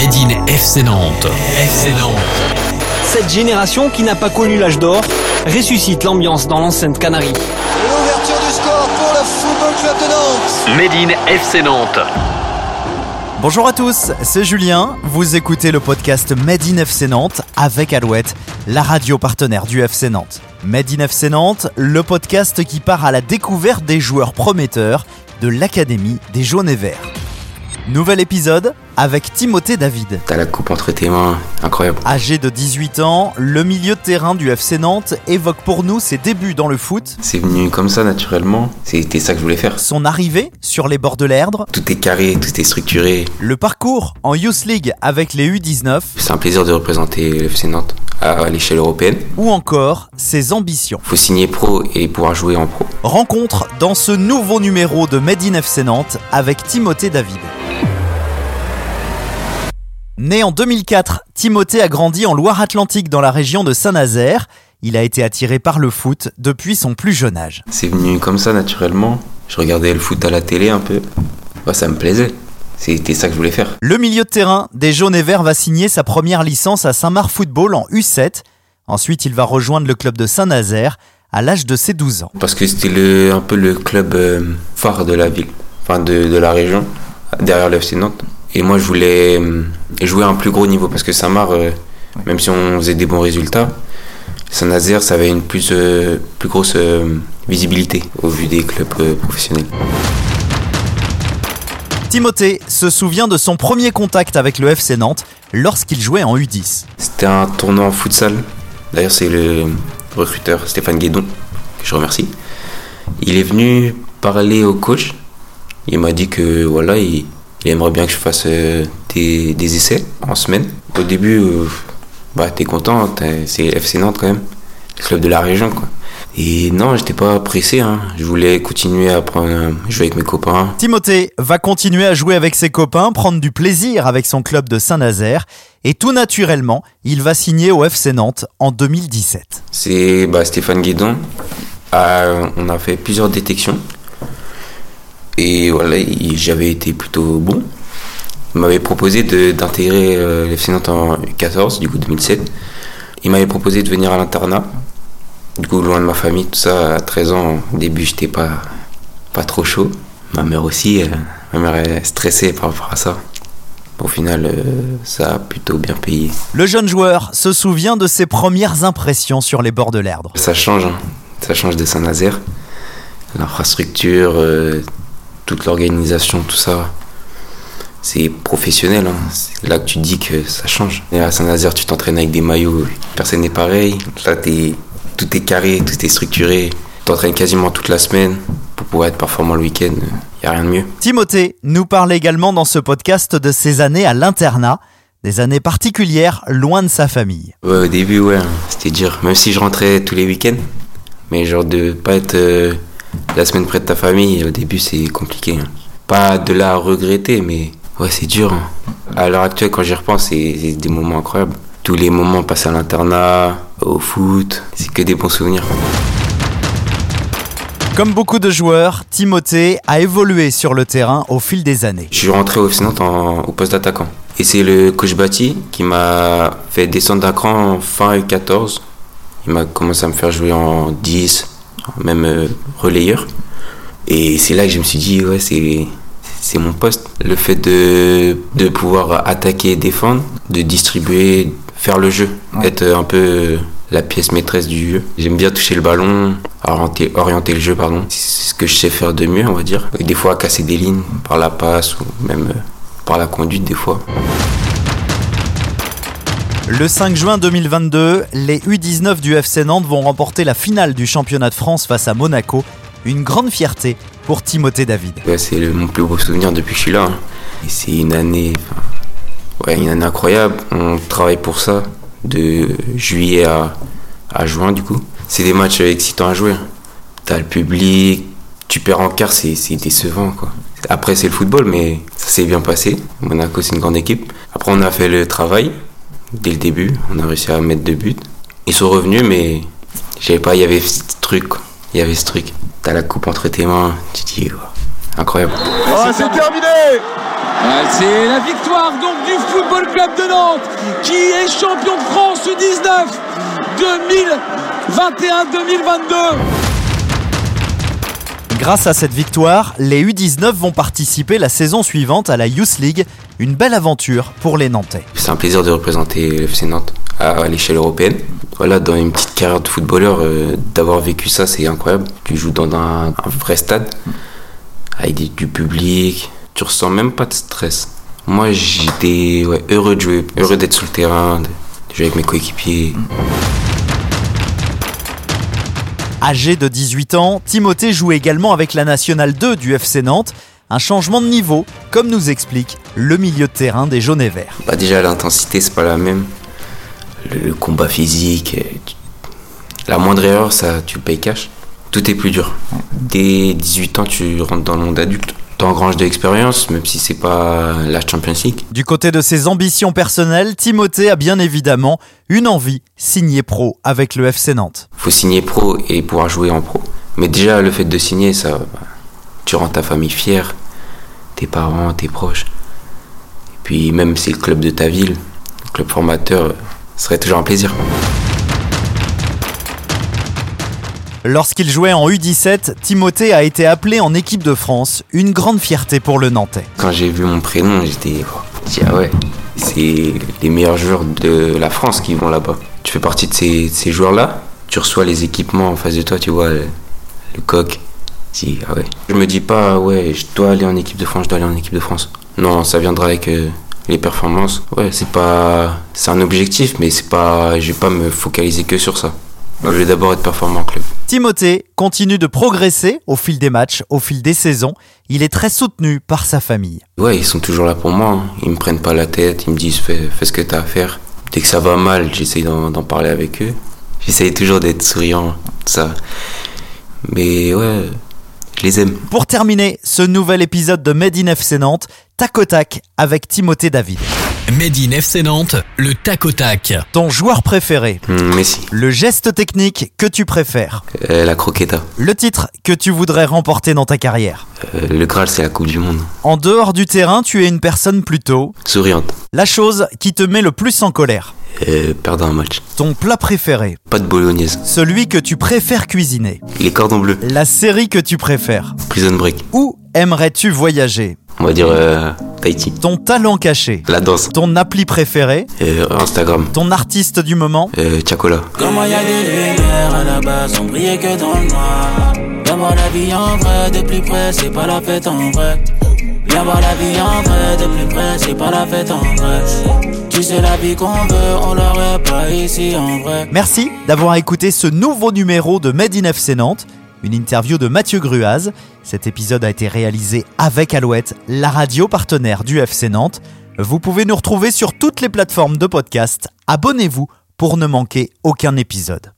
Made in FC Nantes. FC Nantes. Cette génération qui n'a pas connu l'âge d'or ressuscite l'ambiance dans l'enceinte Canarie. L'ouverture du score pour le Football Club de Nantes. Made in FC Nantes. Bonjour à tous, c'est Julien. Vous écoutez le podcast Made in FC Nantes avec Alouette, la radio partenaire du FC Nantes. Made in FC Nantes, le podcast qui part à la découverte des joueurs prometteurs de l'Académie des Jaunes et Verts. Nouvel épisode avec Timothée David. T'as la coupe entre tes mains, incroyable. Âgé de 18 ans, le milieu de terrain du FC Nantes évoque pour nous ses débuts dans le foot, C'est venu comme ça naturellement. C'était ça que je voulais faire. son arrivée sur les bords de l'Erdre, Tout est carré, tout est structuré. le parcours en Youth League avec les U19 C'est un plaisir de représenter le FC Nantes à l'échelle européenne. ou encore ses ambitions. Faut signer pro et pouvoir jouer en pro. Rencontre dans ce nouveau numéro de Made in FC Nantes avec Timothée David. Né en 2004, Timothée a grandi en Loire-Atlantique dans la région de Saint-Nazaire. Il a été attiré par le foot depuis son plus jeune âge. C'est venu comme ça naturellement. Je regardais le foot à la télé un peu. Ça me plaisait. C'était ça que je voulais faire. Le milieu de terrain des Jaunes et Verts va signer sa première licence à Saint-Marc Football en U7. Ensuite, il va rejoindre le club de Saint-Nazaire à l'âge de ses 12 ans. Parce que c'était un peu le club euh, phare de la ville, enfin de, de la région, derrière le FC Nantes. Et moi, je voulais euh, jouer à un plus gros niveau parce que Samar, euh, même si on faisait des bons résultats, Saint-Nazaire, ça avait une plus, euh, plus grosse euh, visibilité au vu des clubs euh, professionnels. Timothée se souvient de son premier contact avec le FC Nantes lorsqu'il jouait en U10. C'était un tournoi en futsal. D'ailleurs, c'est le recruteur Stéphane Guédon, que je remercie. Il est venu parler au coach. Il m'a dit que voilà, il, il aimerait bien que je fasse euh, des, des essais en semaine. Au début, euh, bah, t'es content, c'est FC Nantes quand même, le club de la région. Quoi. Et non, j'étais pas pressé. hein. Je voulais continuer à euh, jouer avec mes copains. Timothée va continuer à jouer avec ses copains, prendre du plaisir avec son club de Saint-Nazaire et tout naturellement, il va signer au FC Nantes en 2017. C'est bah, Stéphane Guédon. Ah, on a fait plusieurs détections. Et voilà, il- j'avais été plutôt bon. Il m'avait proposé d'intégrer euh, le FC Nantes en 14, du coup 2007. Il m'avait proposé de venir à l'internat. Du coup, loin de ma famille, tout ça, à 13 ans, au début, j'étais pas, pas trop chaud. Ma mère aussi, euh, ma mère est stressée par rapport à ça. Au final, euh, ça a plutôt bien payé. Le jeune joueur se souvient de ses premières impressions sur les bords de l'Erdre. Ça change, hein. ça change de Saint-Nazaire. L'infrastructure, euh, toute l'organisation, tout ça, c'est professionnel. hein. C'est là que tu dis que ça change. Et à Saint-Nazaire, tu t'entraînes avec des maillots, personne n'est pareil. Là, t'es- tout est carré, tout est structuré. Tu t'entraînes quasiment toute la semaine pour pouvoir être performant le week-end. Il n'y a rien de mieux. Timothée nous parle également dans ce podcast de ses années à l'internat, des années particulières loin de sa famille. Ouais, au début, ouais, hein, c'était dur. Même si je rentrais tous les week-ends, mais genre de pas être euh, la semaine près de ta famille, au début, c'est compliqué. hein. Pas de la regretter, mais ouais, c'est dur. hein. À l'heure actuelle, quand j'y repense, c'est des moments incroyables. Tous les moments passés à l'internat, au foot, c'est que des bons souvenirs. Comme beaucoup de joueurs, Timothée a évolué sur le terrain au fil des années. Je suis rentré au FC Nantes au poste d'attaquant. Et c'est le coach Bati qui m'a fait descendre d'un cran en fin U14. Il m'a commencé à me faire jouer en 10, même euh, relayeur. Et c'est là que je me suis dit, ouais, c'est, c'est mon poste. Le fait de, de pouvoir attaquer et défendre, de distribuer, faire le jeu, être un peu euh, la pièce maîtresse du jeu. J'aime bien toucher le ballon, orienter, orienter le jeu, pardon. C'est ce que je sais faire de mieux, on va dire. Et des fois, casser des lignes par la passe ou même euh, par la conduite, des fois. Le 5 juin 2022, les U19 du FC Nantes vont remporter la finale du championnat de France face à Monaco. Une grande fierté pour Timothée David. C'est mon plus beau souvenir depuis que je suis là. hein. C'est une année, incroyable. On travaille pour ça de juillet à, juin du coup. C'est des matchs excitants à jouer. hein. T'as le public, tu perds en quart, c'est c'est décevant quoi. Après c'est le football, mais ça s'est bien passé. Monaco c'est une grande équipe. Après on a fait le travail dès le début. On a réussi à mettre deux buts. Ils sont revenus, mais je savais pas, il y avait ce truc. quoi. Il y avait ce truc. T'as la coupe entre tes mains, tu te dis, incroyable. Oh, c'est terminé C'est la victoire donc du Football Club de Nantes qui est champion de France 19 2021-2022. Grâce à cette victoire, les U19 vont participer la saison suivante à la Youth League, une belle aventure pour les Nantais. C'est un plaisir de représenter le FC Nantes à l'échelle européenne. Voilà, dans une petite carrière de footballeur, euh, d'avoir vécu ça, c'est incroyable. Tu joues dans un, vrai stade, avec des- du public, tu ressens même pas de stress. Moi, j'étais heureux de jouer, heureux d'être sur le terrain, de jouer avec mes coéquipiers. Âgé de 18 ans, Timothée joue également avec la Nationale 2 du FC Nantes. Un changement de niveau, comme nous explique le milieu de terrain des jaunes et verts. Bah déjà l'intensité c'est pas la même. Le, le combat physique, euh, tu- la moindre erreur ça tu payes cash. Tout est plus dur. Dès 18 ans tu rentres dans le monde adulte. T'engranges de l'expérience même si c'est pas la Champions League. Du côté de ses ambitions personnelles, Timothée a bien évidemment une envie, signer pro avec le FC Nantes. Faut signer pro et pouvoir jouer en pro. Mais déjà le fait de signer ça, bah, tu rends ta famille fière, tes parents, tes proches. Et puis même si c'est le club de ta ville, le club formateur, euh, ce serait toujours un plaisir. Lorsqu'il jouait en U17, Timothée a été appelé en équipe de France, une grande fierté pour le Nantais. Quand j'ai vu mon prénom, j'étais. dit, ah ouais, c'est les meilleurs joueurs de la France qui vont là-bas. Tu fais partie de ces, joueurs-là, tu reçois les équipements en face de toi, tu vois, le, le coq? Dis, ah ouais. Je me dis pas, ouais, je dois aller en équipe de France, je dois aller en équipe de France. Non, ça viendra avec euh, les performances. Ouais, c'est pas. C'est un objectif, mais c'est pas. Je vais pas me focaliser que sur ça. Je vais d'abord être performant en club. Timothée continue de progresser au fil des matchs, au fil des saisons. Il est très soutenu par sa famille. Ouais, ils sont toujours là pour moi. hein. Ils me prennent pas la tête. Ils me disent fais, fais ce que t'as à faire. Dès que ça va mal, j'essaye d'en d'en parler avec eux. J'essaye toujours d'être souriant, ça. Mais ouais, je les aime. Pour terminer ce nouvel épisode de Made in FC Nantes, tac au tac avec Timothée David. Made in FC Nantes, le tac au tac. Ton joueur préféré, Hum, Messi, le geste technique que tu préfères, Euh, la croqueta. le titre que tu voudrais remporter dans ta carrière. Euh, le Graal, c'est la Coupe du Monde. En dehors du terrain, tu es une personne plutôt. Souriante. La chose qui te met le plus en colère, Euh, perdre un match. ton plat préféré, Pas de bolognaise. celui que tu préfères cuisiner, Les cordons bleus. la série que tu préfères. Prison Break. Où aimerais-tu voyager? On va dire euh, Tahiti. Ton talent caché, La danse. ton appli préféré, Euh, Instagram. ton artiste du moment. Euh, Chacola. Comment y a des lumières à la base, on brillait que dans le noir. Viens voir la vie en vrai, de plus près, c'est pas la fête en vrai. Viens voir la vie en vrai, de plus près, c'est pas la fête en vrai. Tu sais la vie qu'on veut, on l'aurait pas ici en vrai. Merci d'avoir écouté ce nouveau numéro de Made in FC Nantes, une interview de Mathieu Gruaz. Cet épisode a été réalisé avec Alouette, la radio partenaire du FC Nantes. Vous pouvez nous retrouver sur toutes les plateformes de podcast. Abonnez-vous pour ne manquer aucun épisode.